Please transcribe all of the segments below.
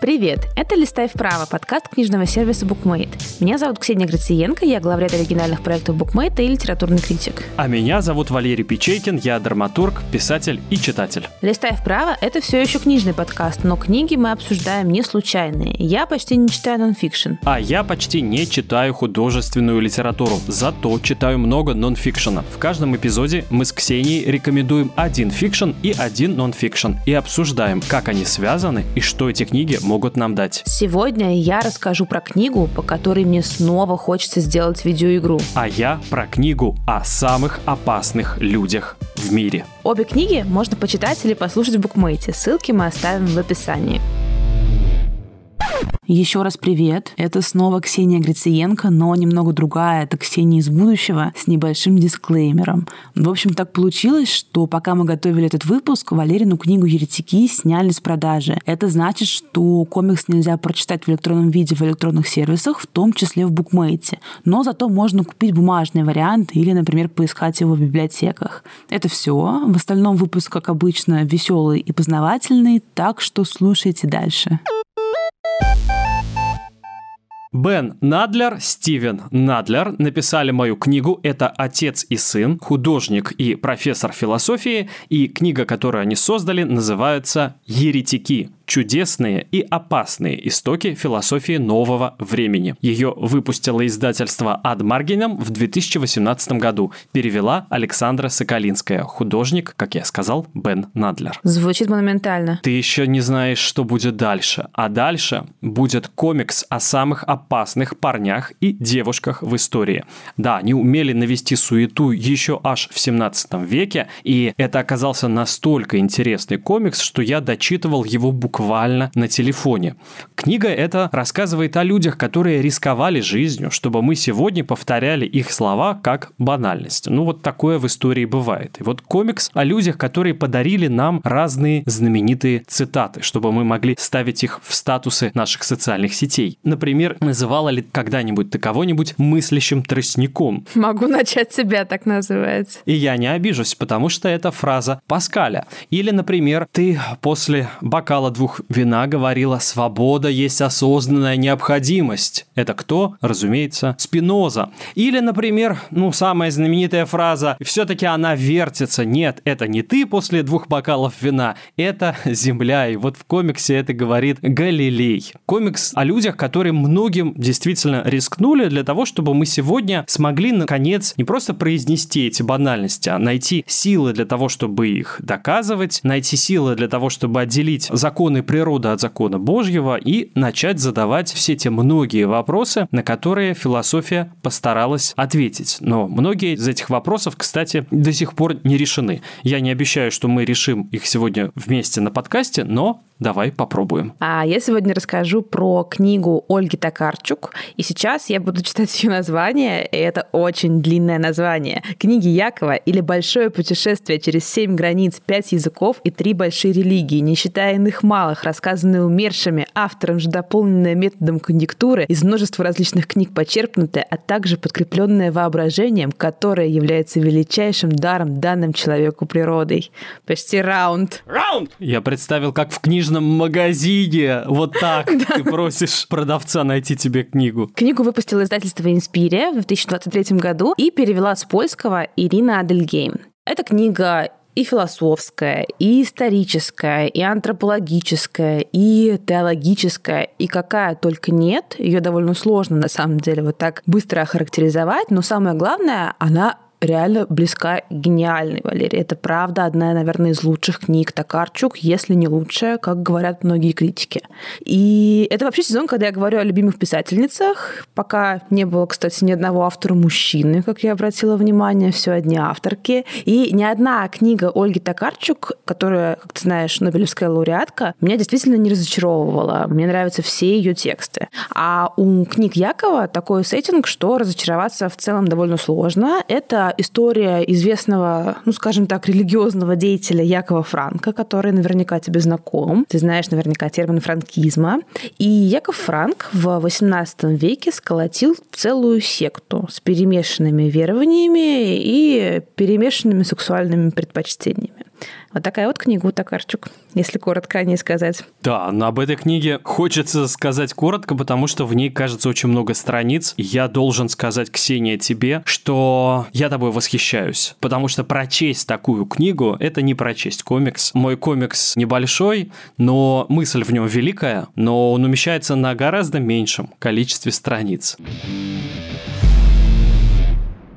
Привет! Это «Листай вправо» – подкаст книжного сервиса Bookmate. Меня зовут Ксения Грациенко, я главред оригинальных проектов Bookmate и литературный критик. А меня зовут Валерий Печейкин, я драматург, писатель и читатель. «Листай вправо» – это все еще книжный подкаст, но книги мы обсуждаем не случайные. Я почти не читаю нонфикшн. А я почти не читаю художественную литературу, зато читаю много нонфикшена. В каждом эпизоде мы с Ксенией рекомендуем один фикшн и один нонфикшн и обсуждаем, как они связаны и что эти книги могут нам дать. Сегодня я расскажу про книгу, по которой мне снова хочется сделать видеоигру. А я про книгу о самых опасных людях в мире. Обе книги можно почитать или послушать в букмейте. Ссылки мы оставим в описании. Еще раз привет. Это снова Ксения Грициенко, но немного другая. Это Ксения из будущего с небольшим дисклеймером. В общем, так получилось, что пока мы готовили этот выпуск, Валерину книгу «Еретики» сняли с продажи. Это значит, что комикс нельзя прочитать в электронном виде в электронных сервисах, в том числе в букмейте. Но зато можно купить бумажный вариант или, например, поискать его в библиотеках. Это все. В остальном выпуск, как обычно, веселый и познавательный, так что слушайте дальше. Бен Надлер, Стивен Надлер написали мою книгу «Это отец и сын», художник и профессор философии, и книга, которую они создали, называется «Еретики чудесные и опасные истоки философии нового времени. Ее выпустило издательство Ад Маргинем в 2018 году. Перевела Александра Соколинская, художник, как я сказал, Бен Надлер. Звучит монументально. Ты еще не знаешь, что будет дальше. А дальше будет комикс о самых опасных парнях и девушках в истории. Да, они умели навести суету еще аж в 17 веке, и это оказался настолько интересный комикс, что я дочитывал его буквально буквально на телефоне. Книга эта рассказывает о людях, которые рисковали жизнью, чтобы мы сегодня повторяли их слова как банальность. Ну вот такое в истории бывает. И вот комикс о людях, которые подарили нам разные знаменитые цитаты, чтобы мы могли ставить их в статусы наших социальных сетей. Например, называла ли когда-нибудь ты кого-нибудь мыслящим тростником? Могу начать себя так называть. И я не обижусь, потому что это фраза Паскаля. Или, например, ты после бокала двух дух вина говорила «свобода есть осознанная необходимость». Это кто? Разумеется, Спиноза. Или, например, ну, самая знаменитая фраза «все-таки она вертится». Нет, это не ты после двух бокалов вина, это земля. И вот в комиксе это говорит Галилей. Комикс о людях, которые многим действительно рискнули для того, чтобы мы сегодня смогли, наконец, не просто произнести эти банальности, а найти силы для того, чтобы их доказывать, найти силы для того, чтобы отделить законы законы природы от закона Божьего и начать задавать все те многие вопросы, на которые философия постаралась ответить. Но многие из этих вопросов, кстати, до сих пор не решены. Я не обещаю, что мы решим их сегодня вместе на подкасте, но Давай попробуем. А я сегодня расскажу про книгу Ольги Токарчук. И сейчас я буду читать ее название, и это очень длинное название. Книги Якова или «Большое путешествие через семь границ, пять языков и три большие религии, не считая иных малых, рассказанные умершими, автором же дополненное методом конъюнктуры, из множества различных книг почерпнутое, а также подкрепленное воображением, которое является величайшим даром, данным человеку природой. Почти раунд. Раунд! Я представил, как в книжном книжном магазине вот так ты просишь продавца найти тебе книгу. Книгу выпустило издательство «Инспирия» в 2023 году и перевела с польского Ирина Адельгейм. Эта книга и философская, и историческая, и антропологическая, и теологическая, и какая только нет. Ее довольно сложно, на самом деле, вот так быстро охарактеризовать, но самое главное, она реально близка гениальной Валерии. Это правда одна, наверное, из лучших книг Токарчук, если не лучшая, как говорят многие критики. И это вообще сезон, когда я говорю о любимых писательницах. Пока не было, кстати, ни одного автора мужчины, как я обратила внимание, все одни авторки. И ни одна книга Ольги Токарчук, которая, как ты знаешь, Нобелевская лауреатка, меня действительно не разочаровывала. Мне нравятся все ее тексты. А у книг Якова такой сеттинг, что разочароваться в целом довольно сложно. Это история известного, ну, скажем так, религиозного деятеля Якова Франка, который наверняка тебе знаком. Ты знаешь наверняка термин франкизма. И Яков Франк в XVIII веке сколотил целую секту с перемешанными верованиями и перемешанными сексуальными предпочтениями. Вот такая вот книга Токарчук, если коротко о ней сказать. Да, но об этой книге хочется сказать коротко, потому что в ней, кажется, очень много страниц. Я должен сказать, Ксения, тебе, что я тобой восхищаюсь, потому что прочесть такую книгу – это не прочесть комикс. Мой комикс небольшой, но мысль в нем великая, но он умещается на гораздо меньшем количестве страниц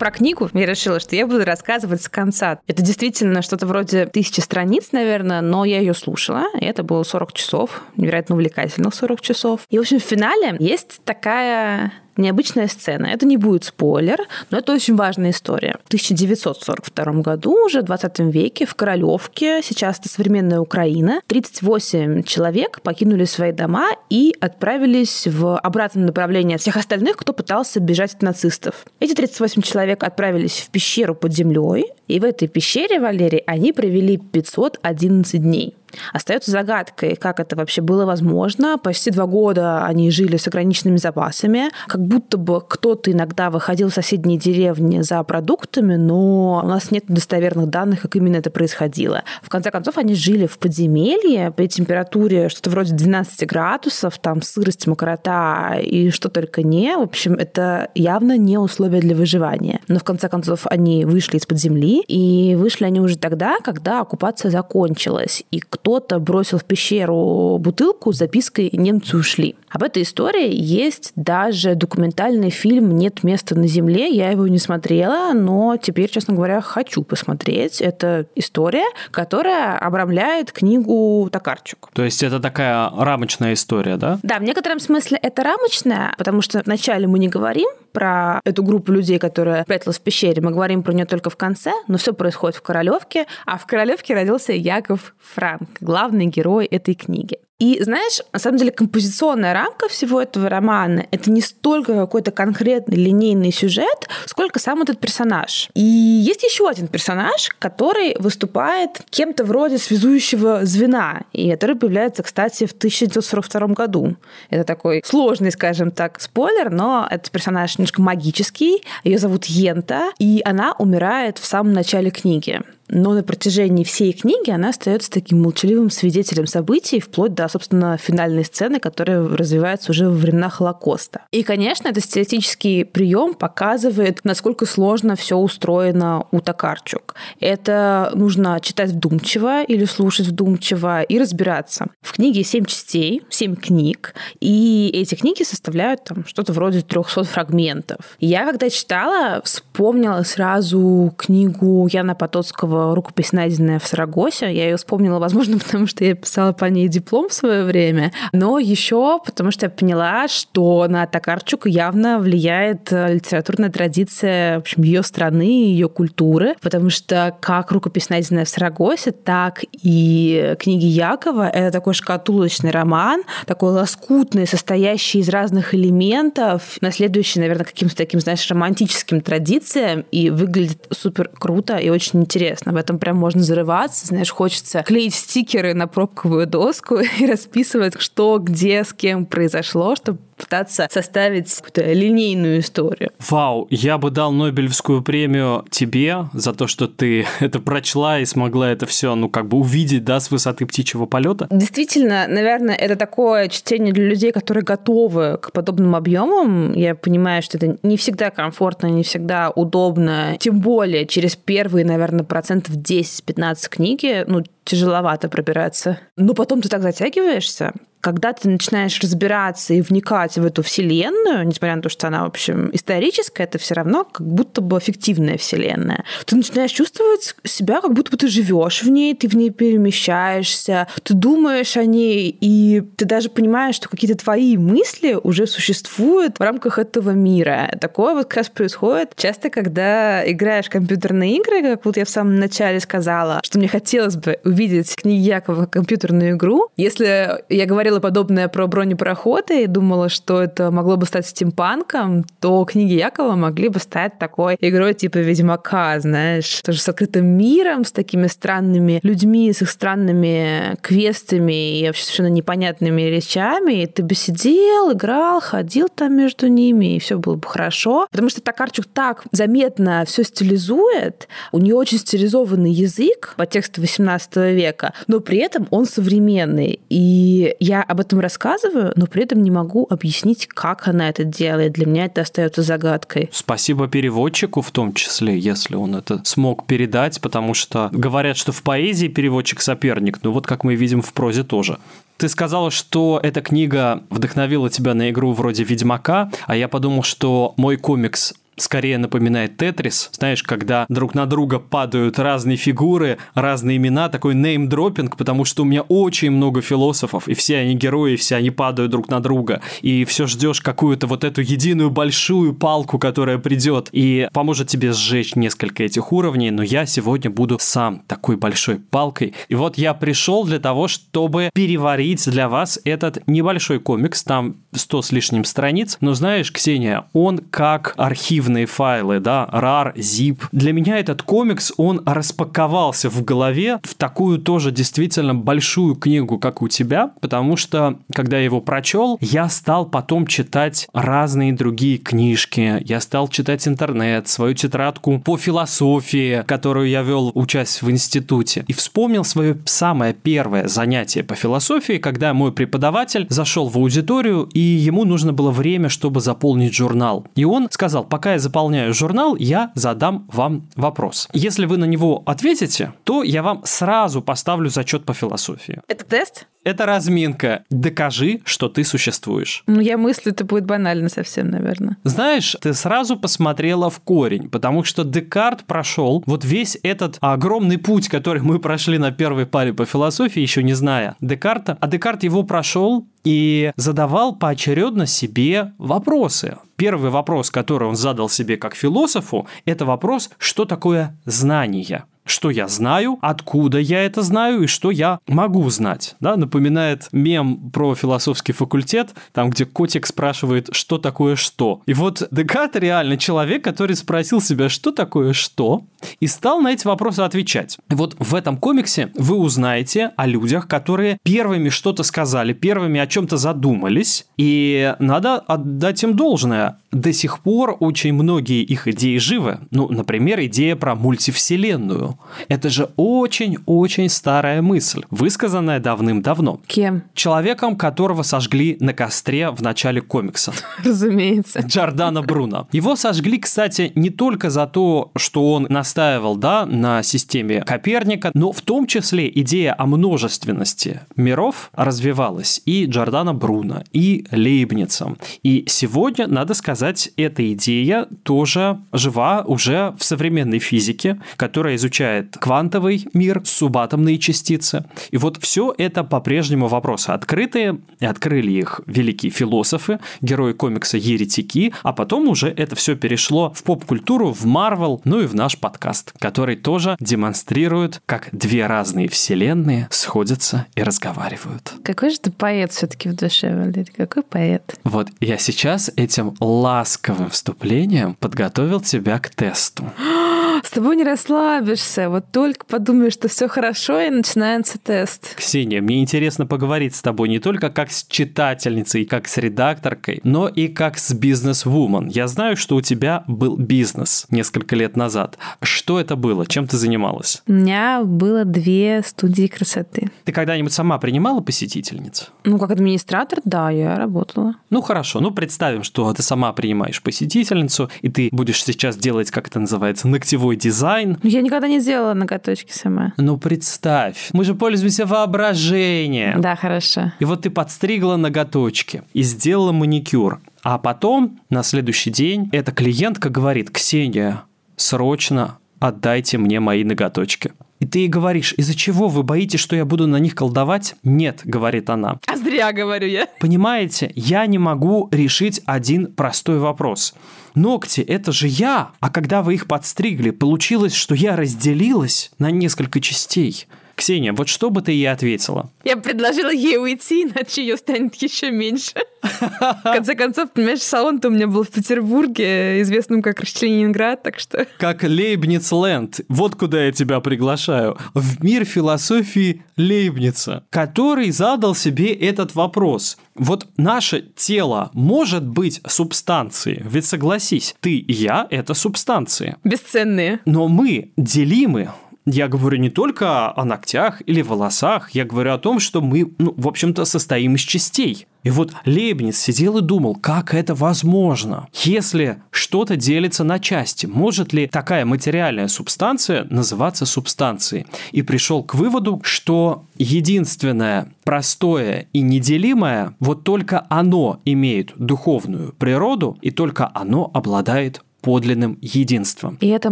про книгу я решила, что я буду рассказывать с конца. Это действительно что-то вроде тысячи страниц, наверное, но я ее слушала, и это было 40 часов, невероятно увлекательных 40 часов. И, в общем, в финале есть такая необычная сцена. Это не будет спойлер, но это очень важная история. В 1942 году, уже в 20 веке, в Королевке, сейчас это современная Украина, 38 человек покинули свои дома и отправились в обратном направлении от всех остальных, кто пытался бежать от нацистов. Эти 38 человек отправились в пещеру под землей, и в этой пещере, Валерий, они провели 511 дней. Остается загадкой, как это вообще было возможно. Почти два года они жили с ограниченными запасами. Как будто бы кто-то иногда выходил в соседние деревни за продуктами, но у нас нет достоверных данных, как именно это происходило. В конце концов, они жили в подземелье при температуре что-то вроде 12 градусов, там сырость, мокрота и что только не. В общем, это явно не условия для выживания. Но в конце концов они вышли из-под земли, и вышли они уже тогда, когда оккупация закончилась. И кто-то бросил в пещеру бутылку с запиской «Немцы ушли». Об этой истории есть даже документальный фильм «Нет места на земле». Я его не смотрела, но теперь, честно говоря, хочу посмотреть. Это история, которая обрамляет книгу Токарчук. То есть это такая рамочная история, да? Да, в некотором смысле это рамочная, потому что вначале мы не говорим про эту группу людей, которая пряталась в пещере. Мы говорим про нее только в конце, но все происходит в Королевке, а в Королевке родился Яков Франк главный герой этой книги. И знаешь, на самом деле композиционная рамка всего этого романа — это не столько какой-то конкретный линейный сюжет, сколько сам этот персонаж. И есть еще один персонаж, который выступает кем-то вроде связующего звена, и который появляется, кстати, в 1942 году. Это такой сложный, скажем так, спойлер, но этот персонаж немножко магический, ее зовут Йента, и она умирает в самом начале книги но на протяжении всей книги она остается таким молчаливым свидетелем событий, вплоть до, собственно, финальной сцены, которая развивается уже во времена Холокоста. И, конечно, этот стилистический прием показывает, насколько сложно все устроено у Токарчук. Это нужно читать вдумчиво или слушать вдумчиво и разбираться. В книге семь частей, семь книг, и эти книги составляют там что-то вроде 300 фрагментов. я, когда читала, вспомнила сразу книгу Яна Потоцкого рукопись, найденная в Сарагосе. Я ее вспомнила, возможно, потому что я писала по ней диплом в свое время, но еще потому что я поняла, что на Токарчук явно влияет э, литературная традиция в общем, ее страны, ее культуры, потому что как рукопись, найденная в Сарагосе, так и книги Якова — это такой шкатулочный роман, такой лоскутный, состоящий из разных элементов, наследующий, наверное, каким-то таким, знаешь, романтическим традициям, и выглядит супер круто и очень интересно в этом прям можно зарываться, знаешь, хочется клеить стикеры на пробковую доску и расписывать, что, где, с кем произошло, чтобы пытаться составить какую-то линейную историю. Вау, я бы дал Нобелевскую премию тебе за то, что ты это прочла и смогла это все, ну, как бы увидеть, да, с высоты птичьего полета. Действительно, наверное, это такое чтение для людей, которые готовы к подобным объемам. Я понимаю, что это не всегда комфортно, не всегда удобно, тем более через первые, наверное, процентов 10-15 книги, ну, тяжеловато пробираться. Но потом ты так затягиваешься, когда ты начинаешь разбираться и вникать в эту вселенную, несмотря на то, что она, в общем, историческая, это все равно как будто бы фиктивная вселенная. Ты начинаешь чувствовать себя, как будто бы ты живешь в ней, ты в ней перемещаешься, ты думаешь о ней, и ты даже понимаешь, что какие-то твои мысли уже существуют в рамках этого мира. Такое вот как раз происходит часто, когда играешь в компьютерные игры, как вот я в самом начале сказала, что мне хотелось бы увидеть книги Якова компьютерную игру. Если я говорила подобное про бронепароходы и думала, что это могло бы стать стимпанком, то книги Якова могли бы стать такой игрой типа Ведьмака, знаешь, тоже с открытым миром, с такими странными людьми, с их странными квестами и вообще совершенно непонятными речами. И ты бы сидел, играл, ходил там между ними, и все было бы хорошо. Потому что Токарчук так заметно все стилизует, у нее очень стилизованный язык по тексту 18 века, но при этом он современный. И я об этом рассказываю, но при этом не могу объяснить, как она это делает. Для меня это остается загадкой. Спасибо переводчику в том числе, если он это смог передать, потому что говорят, что в поэзии переводчик соперник, но вот как мы видим в прозе тоже. Ты сказала, что эта книга вдохновила тебя на игру вроде Ведьмака, а я подумал, что мой комикс скорее напоминает Тетрис. Знаешь, когда друг на друга падают разные фигуры, разные имена, такой неймдропинг, потому что у меня очень много философов, и все они герои, все они падают друг на друга. И все ждешь какую-то вот эту единую большую палку, которая придет и поможет тебе сжечь несколько этих уровней, но я сегодня буду сам такой большой палкой. И вот я пришел для того, чтобы переварить для вас этот небольшой комикс, там 100 с лишним страниц, но знаешь, Ксения, он как архив архивные файлы, да, RAR, ZIP. Для меня этот комикс, он распаковался в голове в такую тоже действительно большую книгу, как у тебя, потому что, когда я его прочел, я стал потом читать разные другие книжки, я стал читать интернет, свою тетрадку по философии, которую я вел, учась в институте, и вспомнил свое самое первое занятие по философии, когда мой преподаватель зашел в аудиторию, и ему нужно было время, чтобы заполнить журнал. И он сказал, пока я заполняю журнал, я задам вам вопрос. Если вы на него ответите, то я вам сразу поставлю зачет по философии. Это тест? Это разминка. Докажи, что ты существуешь. Ну, я мыслю, это будет банально совсем, наверное. Знаешь, ты сразу посмотрела в корень, потому что Декарт прошел вот весь этот огромный путь, который мы прошли на первой паре по философии, еще не зная Декарта. А Декарт его прошел и задавал поочередно себе вопросы. Первый вопрос, который он задал себе как философу, это вопрос, что такое знание что я знаю, откуда я это знаю и что я могу знать. Да, напоминает мем про философский факультет, там, где котик спрашивает, что такое что. И вот Декарт реально человек, который спросил себя, что такое что, и стал на эти вопросы отвечать. И вот в этом комиксе вы узнаете о людях, которые первыми что-то сказали, первыми о чем-то задумались, и надо отдать им должное. До сих пор очень многие их идеи живы. Ну, например, идея про мультивселенную. Это же очень-очень старая мысль, высказанная давным-давно. Кем? Человеком, которого сожгли на костре в начале комикса. Разумеется. Джордана Бруно. Его сожгли, кстати, не только за то, что он настаивал да, на системе Коперника, но в том числе идея о множественности миров развивалась и Джордана Бруно, и Лейбницем. И сегодня, надо сказать, эта идея тоже жива уже в современной физике, которая изучает квантовый мир, субатомные частицы. И вот все это по-прежнему вопросы открытые, и открыли их великие философы, герои комикса Еретики, а потом уже это все перешло в поп-культуру, в Марвел, ну и в наш подкаст, который тоже демонстрирует, как две разные вселенные сходятся и разговаривают. Какой же ты поэт все-таки в душе, Валерий? Какой поэт? Вот я сейчас этим ласковым вступлением подготовил тебя к тесту. С тобой не расслабишься. Вот только подумаешь, что все хорошо, и начинается тест. Ксения, мне интересно поговорить с тобой не только как с читательницей, как с редакторкой, но и как с бизнес-вумен. Я знаю, что у тебя был бизнес несколько лет назад. Что это было? Чем ты занималась? У меня было две студии красоты. Ты когда-нибудь сама принимала посетительниц? Ну, как администратор, да, я работала. Ну, хорошо. Ну, представим, что ты сама принимаешь посетительницу, и ты будешь сейчас делать, как это называется, ногтевой свой дизайн. Я никогда не делала ноготочки сама. Ну, представь, мы же пользуемся воображением. Да, хорошо. И вот ты подстригла ноготочки и сделала маникюр. А потом, на следующий день, эта клиентка говорит, Ксения, срочно отдайте мне мои ноготочки. И ты ей говоришь, из-за чего вы боитесь, что я буду на них колдовать? Нет, говорит она. А зря, говорю я. Понимаете, я не могу решить один простой вопрос. Ногти – это же я, а когда вы их подстригли, получилось, что я разделилась на несколько частей. Ксения, вот что бы ты ей ответила? Я предложила ей уйти, иначе ее станет еще меньше. В конце концов, понимаешь, салон-то у меня был в Петербурге, известным как Ленинград, так что... Как Лейбниц-ленд. Вот куда я тебя приглашаю. В мир философии Лейбница, который задал себе этот вопрос. Вот наше тело может быть субстанцией. Ведь согласись, ты и я – это субстанции. Бесценные. Но мы делимы я говорю не только о ногтях или волосах, я говорю о том, что мы, ну, в общем-то, состоим из частей. И вот Лейбниц сидел и думал, как это возможно? Если что-то делится на части, может ли такая материальная субстанция называться субстанцией? И пришел к выводу, что единственное простое и неделимое, вот только оно имеет духовную природу, и только оно обладает подлинным единством. И это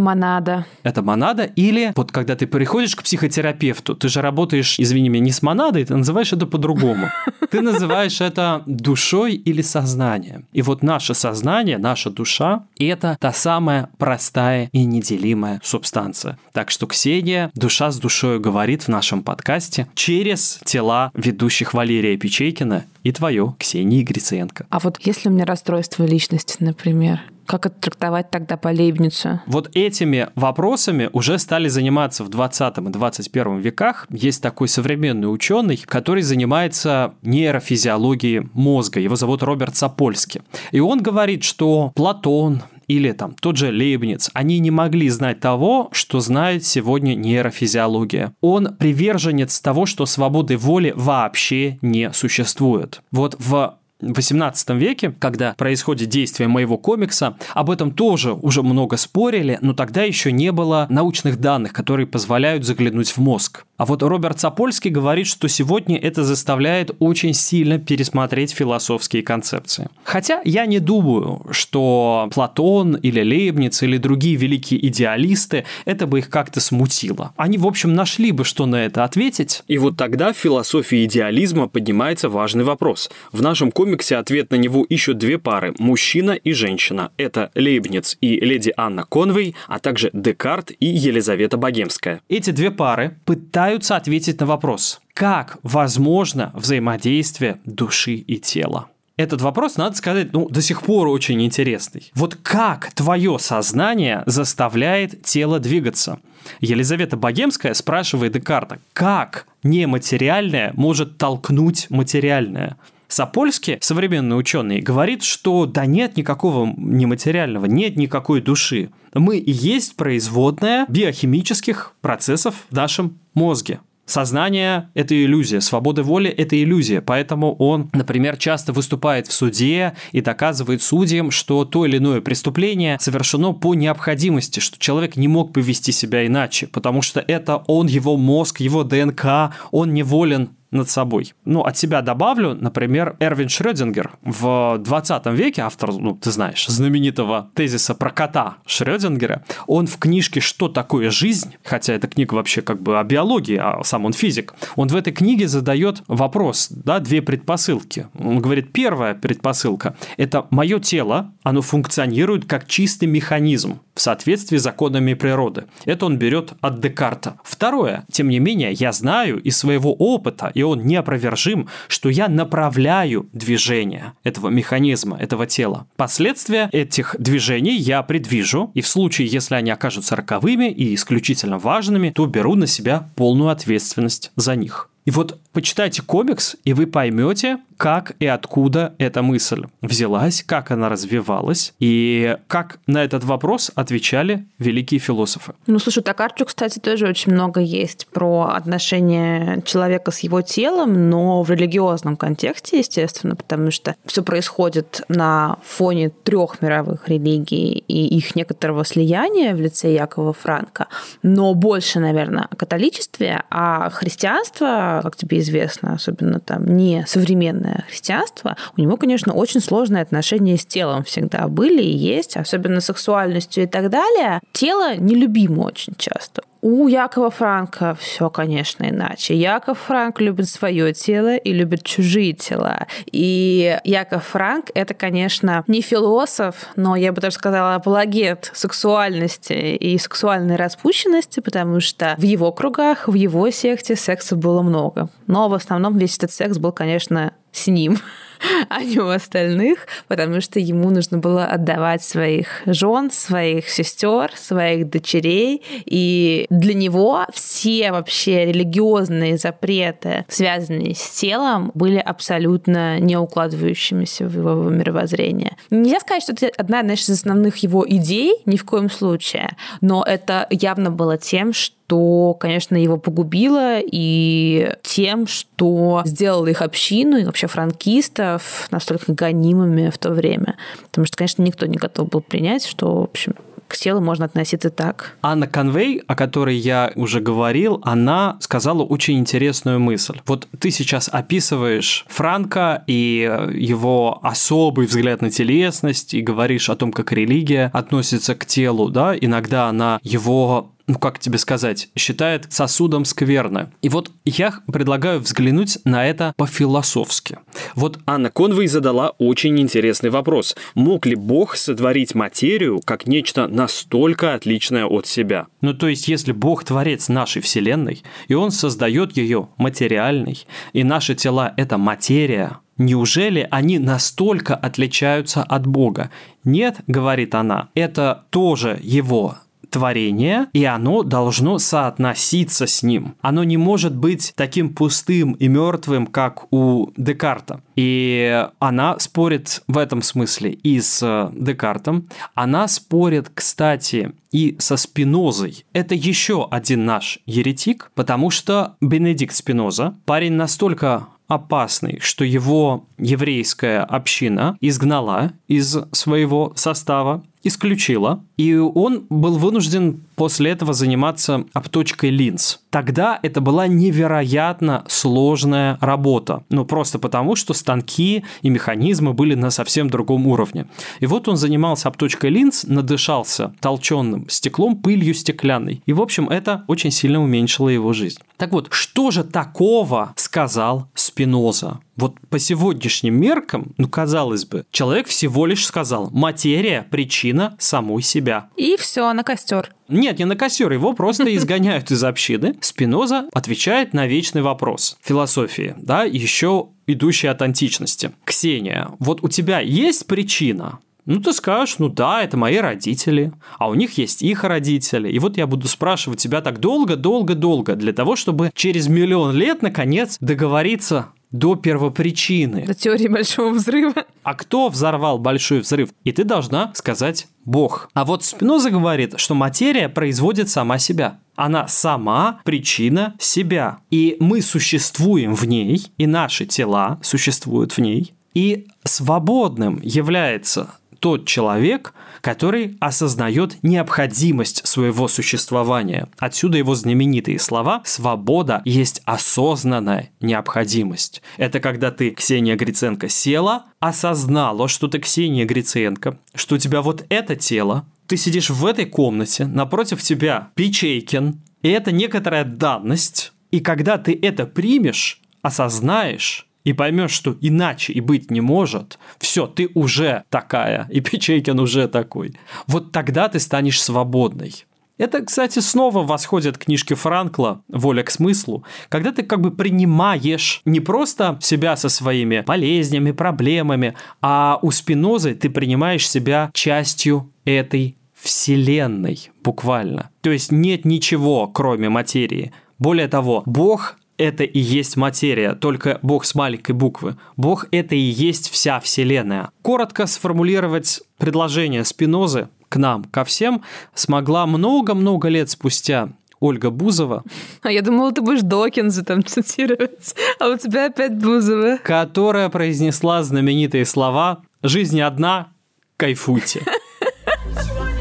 монада. Это монада или вот когда ты приходишь к психотерапевту, ты же работаешь, извини меня, не с монадой, ты называешь это по-другому. Ты называешь это душой или сознанием. И вот наше сознание, наша душа – это та самая простая и неделимая субстанция. Так что Ксения, душа с душой говорит в нашем подкасте через тела ведущих Валерия Печейкина и твое, Ксении Гриценко. А вот если у меня расстройство личности, например, как это трактовать тогда по Лейбницу? Вот этими вопросами уже стали заниматься в 20 и 21 веках. Есть такой современный ученый, который занимается нейрофизиологией мозга. Его зовут Роберт Сапольский. И он говорит, что Платон, или там тот же Лейбниц, они не могли знать того, что знает сегодня нейрофизиология. Он приверженец того, что свободы воли вообще не существует. Вот в 18 веке, когда происходит действие моего комикса, об этом тоже уже много спорили, но тогда еще не было научных данных, которые позволяют заглянуть в мозг. А вот Роберт Сапольский говорит, что сегодня это заставляет очень сильно пересмотреть философские концепции. Хотя я не думаю, что Платон или Лейбниц или другие великие идеалисты это бы их как-то смутило. Они, в общем, нашли бы, что на это ответить. И вот тогда в философии идеализма поднимается важный вопрос. В нашем комиксе ответ на него ищут две пары – мужчина и женщина. Это Лейбниц и леди Анна Конвей, а также Декарт и Елизавета Богемская. Эти две пары пытаются ответить на вопрос, как возможно взаимодействие души и тела. Этот вопрос, надо сказать, ну, до сих пор очень интересный. Вот как твое сознание заставляет тело двигаться? Елизавета Богемская спрашивает Декарта, как нематериальное может толкнуть материальное? Сапольский, современный ученый, говорит, что да нет никакого нематериального, нет никакой души. Мы и есть производная биохимических процессов в нашем мозге. Сознание – это иллюзия, свобода воли – это иллюзия, поэтому он, например, часто выступает в суде и доказывает судьям, что то или иное преступление совершено по необходимости, что человек не мог повести себя иначе, потому что это он, его мозг, его ДНК, он неволен над собой. Ну, от себя добавлю, например, Эрвин Шрёдингер в 20 веке, автор, ну, ты знаешь, знаменитого тезиса про кота Шрёдингера, он в книжке «Что такое жизнь?», хотя эта книга вообще как бы о биологии, а сам он физик, он в этой книге задает вопрос, да, две предпосылки. Он говорит, первая предпосылка – это мое тело, оно функционирует как чистый механизм в соответствии с законами природы. Это он берет от Декарта. Второе, тем не менее, я знаю из своего опыта, и он неопровержим, что я направляю движение этого механизма, этого тела. Последствия этих движений я предвижу, и в случае, если они окажутся роковыми и исключительно важными, то беру на себя полную ответственность за них. И вот почитайте комикс, и вы поймете, как и откуда эта мысль взялась, как она развивалась, и как на этот вопрос отвечали великие философы. Ну, слушай, Токарчук, кстати, тоже очень много есть про отношения человека с его телом, но в религиозном контексте, естественно, потому что все происходит на фоне трех мировых религий и их некоторого слияния в лице Якова Франка, но больше, наверное, о католичестве, а христианство как тебе известно, особенно там не современное христианство, у него, конечно, очень сложные отношения с телом всегда были и есть, особенно сексуальностью и так далее. Тело нелюбимо очень часто У Якова Франка все, конечно, иначе. Яков Франк любит свое тело и любит чужие тела. И Яков Франк — это, конечно, не философ, но я бы даже сказала апологет сексуальности и сексуальной распущенности, потому что в его кругах, в его секте секса было много. Но в основном весь этот секс был, конечно, с ним, а не у остальных, потому что ему нужно было отдавать своих жен, своих сестер, своих дочерей. И для него все вообще религиозные запреты, связанные с телом, были абсолютно не укладывающимися в его мировоззрение. Нельзя сказать, что это одна из основных его идей, ни в коем случае, но это явно было тем, что что, конечно, его погубило и тем, что сделало их общину и вообще франкистов настолько гонимыми в то время. Потому что, конечно, никто не готов был принять, что, в общем, к телу можно относиться так. Анна Конвей, о которой я уже говорил, она сказала очень интересную мысль. Вот ты сейчас описываешь Франка и его особый взгляд на телесность и говоришь о том, как религия относится к телу, да, иногда она его ну как тебе сказать, считает сосудом скверно. И вот я предлагаю взглянуть на это по-философски. Вот Анна Конвей задала очень интересный вопрос. Мог ли Бог сотворить материю как нечто настолько отличное от себя? Ну то есть, если Бог творец нашей Вселенной, и Он создает ее материальной, и наши тела – это материя, Неужели они настолько отличаются от Бога? Нет, говорит она, это тоже его творение, и оно должно соотноситься с ним. Оно не может быть таким пустым и мертвым, как у Декарта. И она спорит в этом смысле и с Декартом. Она спорит, кстати, и со Спинозой. Это еще один наш еретик, потому что Бенедикт Спиноза, парень настолько опасный, что его еврейская община изгнала из своего состава, исключила, и он был вынужден после этого заниматься обточкой линз. Тогда это была невероятно сложная работа. Ну, просто потому, что станки и механизмы были на совсем другом уровне. И вот он занимался обточкой линз, надышался толченным стеклом, пылью стеклянной. И, в общем, это очень сильно уменьшило его жизнь. Так вот, что же такого сказал Спиноза? Вот по сегодняшним меркам, ну, казалось бы, человек всего лишь сказал «материя – причина самой себя». И все, на костер. Нет, не на костер, его просто изгоняют из общины. Спиноза отвечает на вечный вопрос философии, да, еще идущий от античности. Ксения, вот у тебя есть причина? Ну, ты скажешь, ну да, это мои родители, а у них есть их родители. И вот я буду спрашивать тебя так долго, долго, долго, для того, чтобы через миллион лет, наконец, договориться до первопричины. До теории большого взрыва. А кто взорвал большой взрыв? И ты должна сказать Бог. А вот Спиноза говорит, что материя производит сама себя. Она сама причина себя. И мы существуем в ней, и наши тела существуют в ней. И свободным является тот человек, который осознает необходимость своего существования. Отсюда его знаменитые слова «свобода есть осознанная необходимость». Это когда ты, Ксения Гриценко, села, осознала, что ты Ксения Гриценко, что у тебя вот это тело, ты сидишь в этой комнате, напротив тебя Пичейкин, и это некоторая данность, и когда ты это примешь, осознаешь, и поймешь, что иначе и быть не может, все, ты уже такая, и Печейкин уже такой. Вот тогда ты станешь свободной. Это, кстати, снова восходит к книжке Франкла «Воля к смыслу», когда ты как бы принимаешь не просто себя со своими болезнями, проблемами, а у Спинозы ты принимаешь себя частью этой вселенной, буквально. То есть нет ничего, кроме материи. Более того, Бог это и есть материя, только Бог с маленькой буквы. Бог – это и есть вся Вселенная. Коротко сформулировать предложение Спинозы к нам, ко всем, смогла много-много лет спустя Ольга Бузова. А я думала, ты будешь Докинза там цитировать, а у тебя опять Бузова. Которая произнесла знаменитые слова «Жизнь одна, кайфуйте».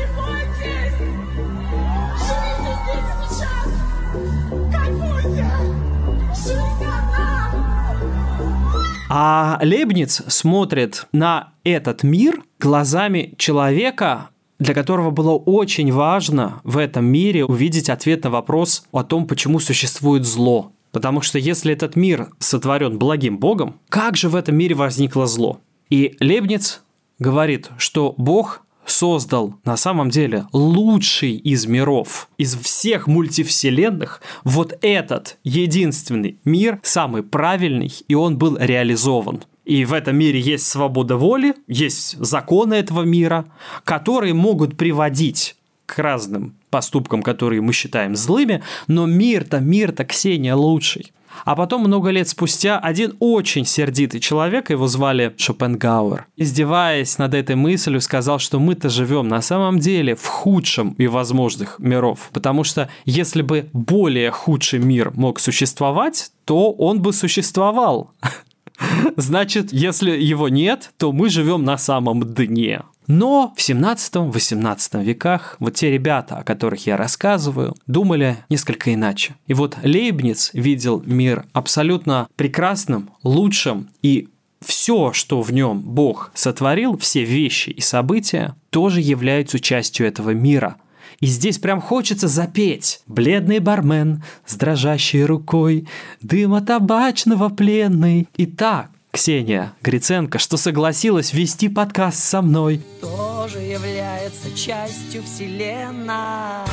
А Лебниц смотрит на этот мир глазами человека, для которого было очень важно в этом мире увидеть ответ на вопрос о том, почему существует зло. Потому что если этот мир сотворен благим Богом, как же в этом мире возникло зло? И Лебниц говорит, что Бог создал на самом деле лучший из миров, из всех мультивселенных, вот этот единственный мир самый правильный, и он был реализован. И в этом мире есть свобода воли, есть законы этого мира, которые могут приводить к разным поступкам, которые мы считаем злыми, но мир-то, мир-то, Ксения, лучший. А потом, много лет спустя, один очень сердитый человек, его звали Шопенгауэр, издеваясь над этой мыслью, сказал, что мы-то живем на самом деле в худшем и возможных миров. Потому что если бы более худший мир мог существовать, то он бы существовал. Значит, если его нет, то мы живем на самом дне. Но в 17-18 веках вот те ребята, о которых я рассказываю, думали несколько иначе. И вот Лейбниц видел мир абсолютно прекрасным, лучшим и все, что в нем Бог сотворил, все вещи и события, тоже являются частью этого мира. И здесь прям хочется запеть. Бледный бармен с дрожащей рукой, дыма табачного пленный. И так, Ксения Гриценко, что согласилась вести подкаст со мной. Тоже является частью вселенной.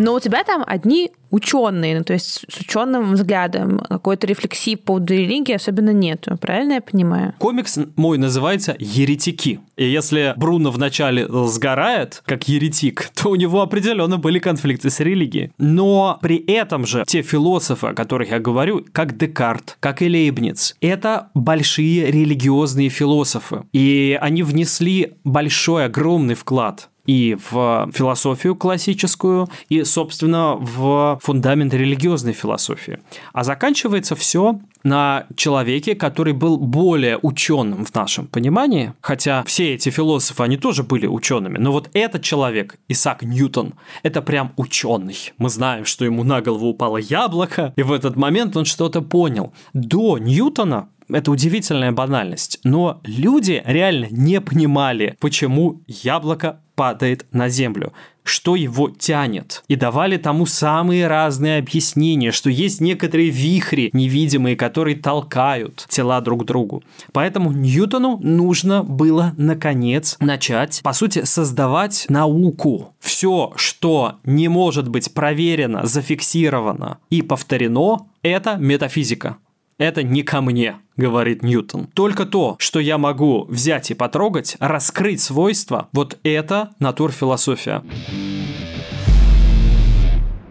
Но у тебя там одни ученые, ну, то есть с ученым взглядом, какой-то рефлексии по поводу религии особенно нету. Правильно я понимаю? Комикс мой называется «Еретики». И если Бруно вначале сгорает, как еретик, то у него определенно были конфликты с религией. Но при этом же те философы, о которых я говорю, как Декарт, как и Лейбниц, это большие религиозные философы. И они внесли большой, огромный вклад и в философию классическую, и, собственно, в фундамент религиозной философии. А заканчивается все на человеке, который был более ученым в нашем понимании, хотя все эти философы, они тоже были учеными, но вот этот человек, Исаак Ньютон, это прям ученый. Мы знаем, что ему на голову упало яблоко, и в этот момент он что-то понял. До Ньютона это удивительная банальность, но люди реально не понимали, почему яблоко падает на землю, что его тянет. И давали тому самые разные объяснения, что есть некоторые вихри невидимые, которые толкают тела друг к другу. Поэтому Ньютону нужно было, наконец, начать, по сути, создавать науку. Все, что не может быть проверено, зафиксировано и повторено, это метафизика это не ко мне, говорит Ньютон. Только то, что я могу взять и потрогать, раскрыть свойства, вот это натурфилософия.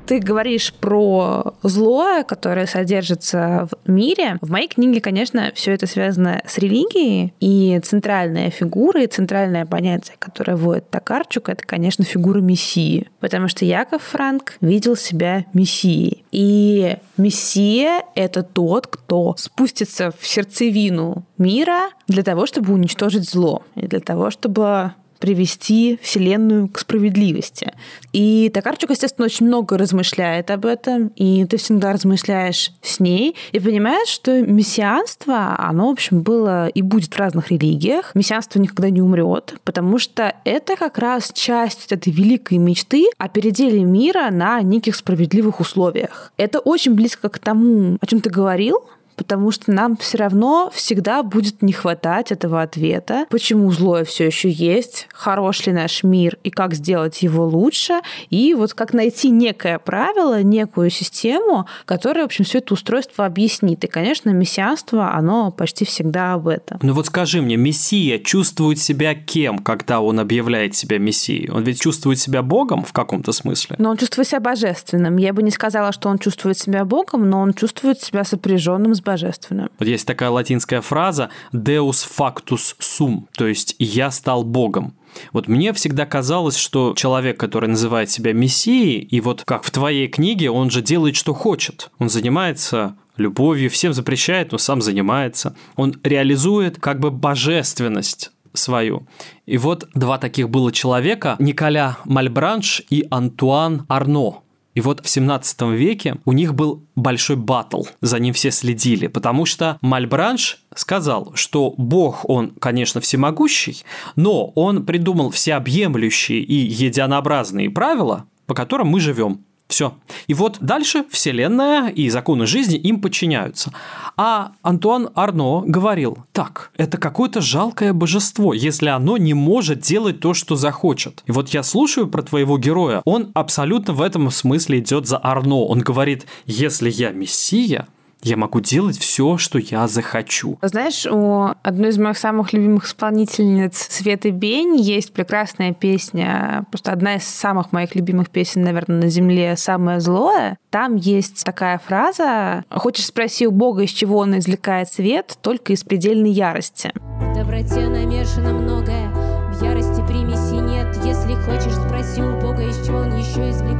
Ты говоришь про зло, которое содержится в мире. В моей книге, конечно, все это связано с религией, и центральная фигура, и центральное понятие, которое вводит Токарчук, это, конечно, фигура Мессии. Потому что Яков Франк видел себя Мессией. И Мессия — это тот, кто спустится в сердцевину мира для того, чтобы уничтожить зло, и для того, чтобы привести Вселенную к справедливости. И Токарчук, естественно, очень много размышляет об этом, и ты всегда размышляешь с ней и понимаешь, что мессианство, оно, в общем, было и будет в разных религиях. Мессианство никогда не умрет, потому что это как раз часть этой великой мечты о переделе мира на неких справедливых условиях. Это очень близко к тому, о чем ты говорил, потому что нам все равно всегда будет не хватать этого ответа, почему злое все еще есть, хорош ли наш мир и как сделать его лучше, и вот как найти некое правило, некую систему, которая, в общем, все это устройство объяснит. И, конечно, мессианство, оно почти всегда об этом. Ну вот скажи мне, мессия чувствует себя кем, когда он объявляет себя мессией? Он ведь чувствует себя Богом в каком-то смысле? Но он чувствует себя божественным. Я бы не сказала, что он чувствует себя Богом, но он чувствует себя сопряженным с божественным. Вот есть такая латинская фраза «deus factus sum», то есть «я стал Богом». Вот мне всегда казалось, что человек, который называет себя мессией, и вот как в твоей книге, он же делает, что хочет. Он занимается любовью, всем запрещает, но сам занимается. Он реализует как бы божественность свою. И вот два таких было человека, Николя Мальбранш и Антуан Арно. И вот в 17 веке у них был большой батл, за ним все следили, потому что Мальбранш сказал, что Бог, он, конечно, всемогущий, но он придумал всеобъемлющие и единообразные правила, по которым мы живем. Все. И вот дальше Вселенная и законы жизни им подчиняются. А Антуан Арно говорил, так, это какое-то жалкое божество, если оно не может делать то, что захочет. И вот я слушаю про твоего героя, он абсолютно в этом смысле идет за Арно. Он говорит, если я мессия, я могу делать все, что я захочу. Знаешь, у одной из моих самых любимых исполнительниц Светы Бень есть прекрасная песня, просто одна из самых моих любимых песен, наверное, на Земле «Самое злое». Там есть такая фраза «Хочешь спроси у Бога, из чего он извлекает свет, только из предельной ярости». В доброте намешано многое, в ярости примеси нет. Если хочешь, спроси у Бога, из чего он еще извлекает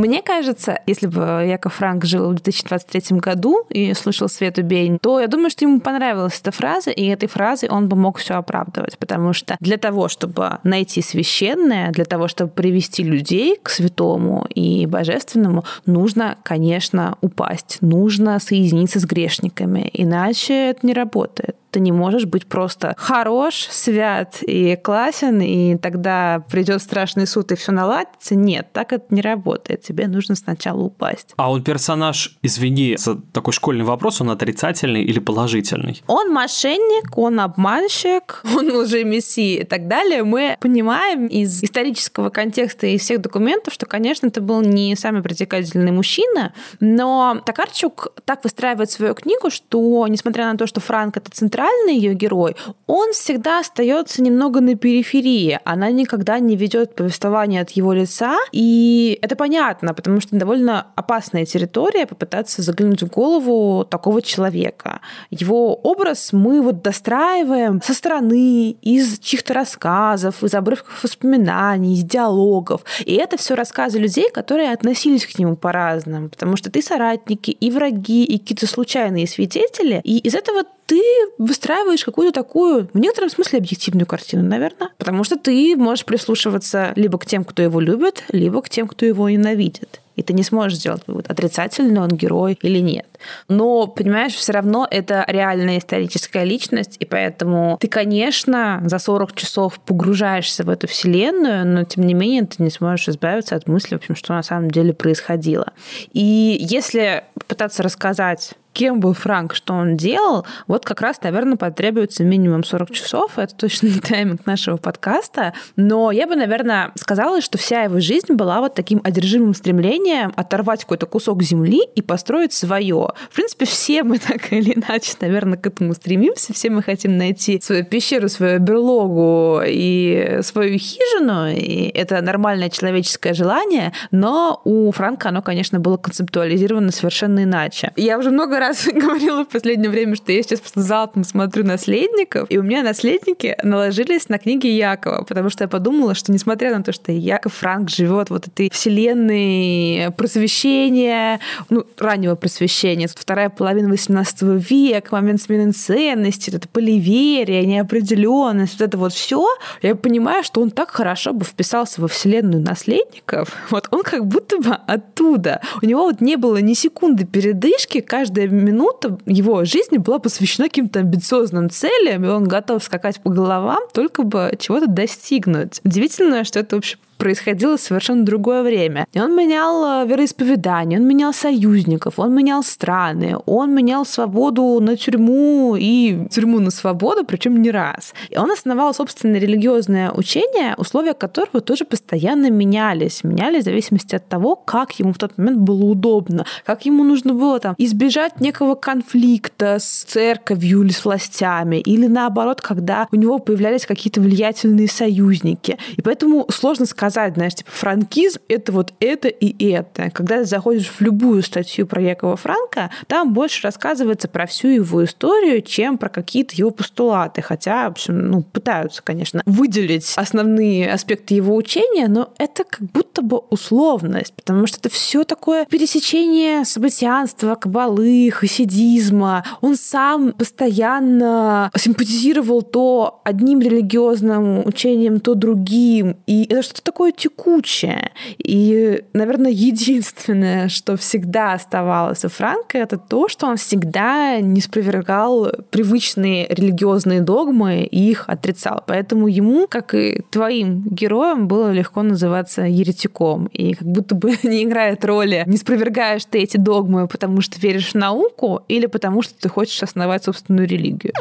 Мне кажется, если бы Яков Франк жил в 2023 году и слушал Свету Бейн, то я думаю, что ему понравилась эта фраза, и этой фразой он бы мог все оправдывать, потому что для того, чтобы найти священное, для того, чтобы привести людей к святому и божественному, нужно, конечно, упасть, нужно соединиться с грешниками, иначе это не работает ты не можешь быть просто хорош, свят и классен, и тогда придет страшный суд и все наладится. Нет, так это не работает. Тебе нужно сначала упасть. А он персонаж, извини за такой школьный вопрос, он отрицательный или положительный? Он мошенник, он обманщик, он уже мессия и так далее. Мы понимаем из исторического контекста и всех документов, что, конечно, это был не самый привлекательный мужчина, но Токарчук так выстраивает свою книгу, что, несмотря на то, что Франк — это центральный центральный ее герой, он всегда остается немного на периферии. Она никогда не ведет повествование от его лица. И это понятно, потому что довольно опасная территория попытаться заглянуть в голову такого человека. Его образ мы вот достраиваем со стороны, из чьих-то рассказов, из обрывков воспоминаний, из диалогов. И это все рассказы людей, которые относились к нему по-разному. Потому что ты соратники, и враги, и какие-то случайные свидетели. И из этого ты выстраиваешь какую-то такую, в некотором смысле, объективную картину, наверное. Потому что ты можешь прислушиваться либо к тем, кто его любит, либо к тем, кто его ненавидит. И ты не сможешь сделать вывод, отрицательный он герой или нет. Но, понимаешь, все равно это реальная историческая личность, и поэтому ты, конечно, за 40 часов погружаешься в эту вселенную, но, тем не менее, ты не сможешь избавиться от мысли, в общем, что на самом деле происходило. И если пытаться рассказать кем был Франк, что он делал, вот как раз, наверное, потребуется минимум 40 часов. Это точно тайминг нашего подкаста. Но я бы, наверное, сказала, что вся его жизнь была вот таким одержимым стремлением оторвать какой-то кусок земли и построить свое. В принципе, все мы так или иначе, наверное, к этому стремимся. Все мы хотим найти свою пещеру, свою берлогу и свою хижину. И это нормальное человеческое желание. Но у Франка оно, конечно, было концептуализировано совершенно иначе. Я уже много раз говорила в последнее время, что я сейчас просто залпом смотрю «Наследников», и у меня наследники наложились на книги Якова, потому что я подумала, что несмотря на то, что Яков Франк живет вот этой вселенной просвещения, ну, раннего просвещения, вторая половина 18 века, момент смены ценностей, это поливерия, неопределенность, вот это вот все, я понимаю, что он так хорошо бы вписался во вселенную наследников, вот он как будто бы оттуда. У него вот не было ни секунды передышки, каждая минута его жизни была посвящена каким-то амбициозным целям, и он готов скакать по головам, только бы чего-то достигнуть. Удивительно, что это вообще происходило в совершенно другое время. И он менял э, вероисповедание, он менял союзников, он менял страны, он менял свободу на тюрьму и тюрьму на свободу, причем не раз. И он основал собственное религиозное учение, условия которого тоже постоянно менялись. Менялись в зависимости от того, как ему в тот момент было удобно, как ему нужно было там избежать некого конфликта с церковью или с властями, или наоборот, когда у него появлялись какие-то влиятельные союзники. И поэтому сложно сказать, знаешь, типа франкизм — это вот это и это. Когда ты заходишь в любую статью про Якова Франка, там больше рассказывается про всю его историю, чем про какие-то его постулаты. Хотя, в общем, ну, пытаются, конечно, выделить основные аспекты его учения, но это как будто бы условность, потому что это все такое пересечение событианства, кабалы, хасидизма. Он сам постоянно симпатизировал то одним религиозным учением, то другим. И это что-то такое текучее. И, наверное, единственное, что всегда оставалось у Франка, это то, что он всегда не спровергал привычные религиозные догмы и их отрицал. Поэтому ему, как и твоим героям, было легко называться еретиком. И как будто бы не играет роли, не спровергаешь ты эти догмы, потому что веришь в науку или потому что ты хочешь основать собственную религию.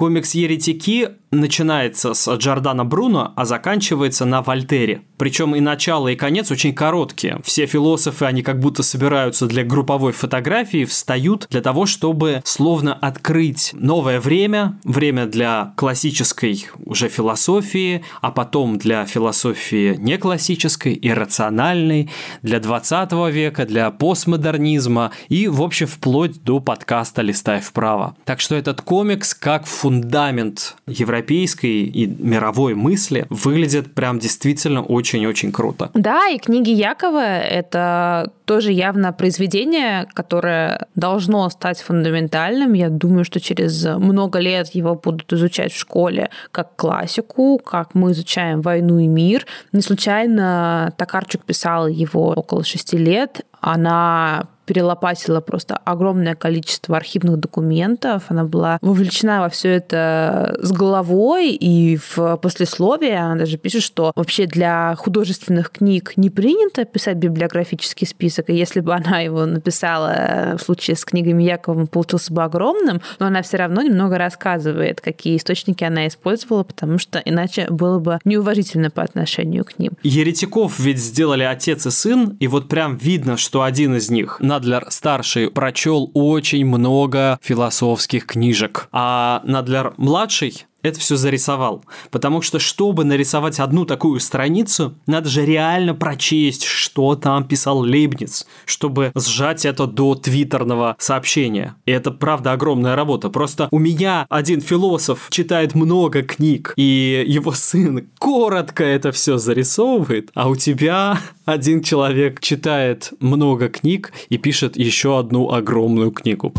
Комикс «Еретики» начинается с Джордана Бруно, а заканчивается на Вольтере. Причем и начало, и конец очень короткие. Все философы, они как будто собираются для групповой фотографии, встают для того, чтобы словно открыть новое время, время для классической уже философии, а потом для философии не классической, иррациональной, для 20 века, для постмодернизма и, в общем, вплоть до подкаста «Листай вправо». Так что этот комикс как фундамент европейской и мировой мысли выглядит прям действительно очень-очень круто. Да, и книги Якова — это тоже явно произведение, которое должно стать фундаментальным. Я думаю, что через много лет его будут изучать в школе как классику, как мы изучаем «Войну и мир». Не случайно Токарчук писал его около шести лет. Она перелопатила просто огромное количество архивных документов. Она была вовлечена во все это с головой, и в послесловии она даже пишет, что вообще для художественных книг не принято писать библиографический список, и если бы она его написала в случае с книгами Якова, получился бы огромным, но она все равно немного рассказывает, какие источники она использовала, потому что иначе было бы неуважительно по отношению к ним. Еретиков ведь сделали отец и сын, и вот прям видно, что один из них на Надлер-старший прочел очень много философских книжек, а Надлер-младший это все зарисовал. Потому что, чтобы нарисовать одну такую страницу, надо же реально прочесть, что там писал Лейбниц, чтобы сжать это до твиттерного сообщения. И это, правда, огромная работа. Просто у меня один философ читает много книг, и его сын коротко это все зарисовывает, а у тебя один человек читает много книг и пишет еще одну огромную книгу.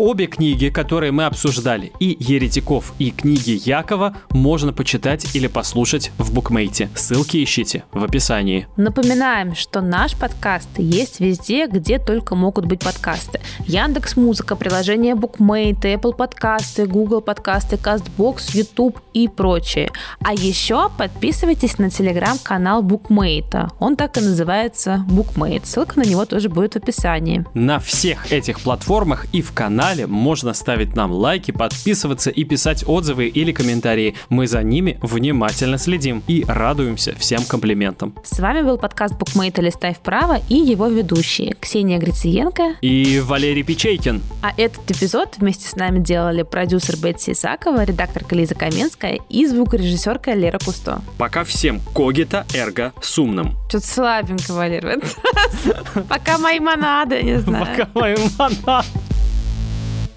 Обе книги, которые мы обсуждали, и «Еретиков», и книги Якова, можно почитать или послушать в букмейте. Ссылки ищите в описании. Напоминаем, что наш подкаст есть везде, где только могут быть подкасты. Яндекс Музыка, приложение Букмейт, Apple подкасты, Google подкасты, Castbox, YouTube и прочее. А еще подписывайтесь на телеграм-канал Букмейта. Он так и называется Букмейт. Ссылка на него тоже будет в описании. На всех этих платформах и в канале канале можно ставить нам лайки, подписываться и писать отзывы или комментарии. Мы за ними внимательно следим и радуемся всем комплиментам. С вами был подкаст Букмейта «Листай вправо» и его ведущие Ксения Грициенко и Валерий Печейкин. А этот эпизод вместе с нами делали продюсер Бетси Исакова, редакторка Лиза Каменская и звукорежиссерка Лера Кусто. Пока всем когита эрго с умным. Что-то слабенько, Валер, Пока мои монады, не знаю. Пока мои монады.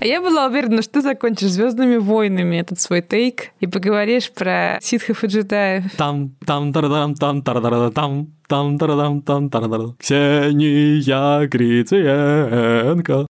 А я была уверена, что ты закончишь Звездными войнами этот свой тейк и поговоришь про ситхов и джедаев. Там, там, тарадам, там, тарадам, там, там, тарадам, там, тарадам. Ксения Гриценко.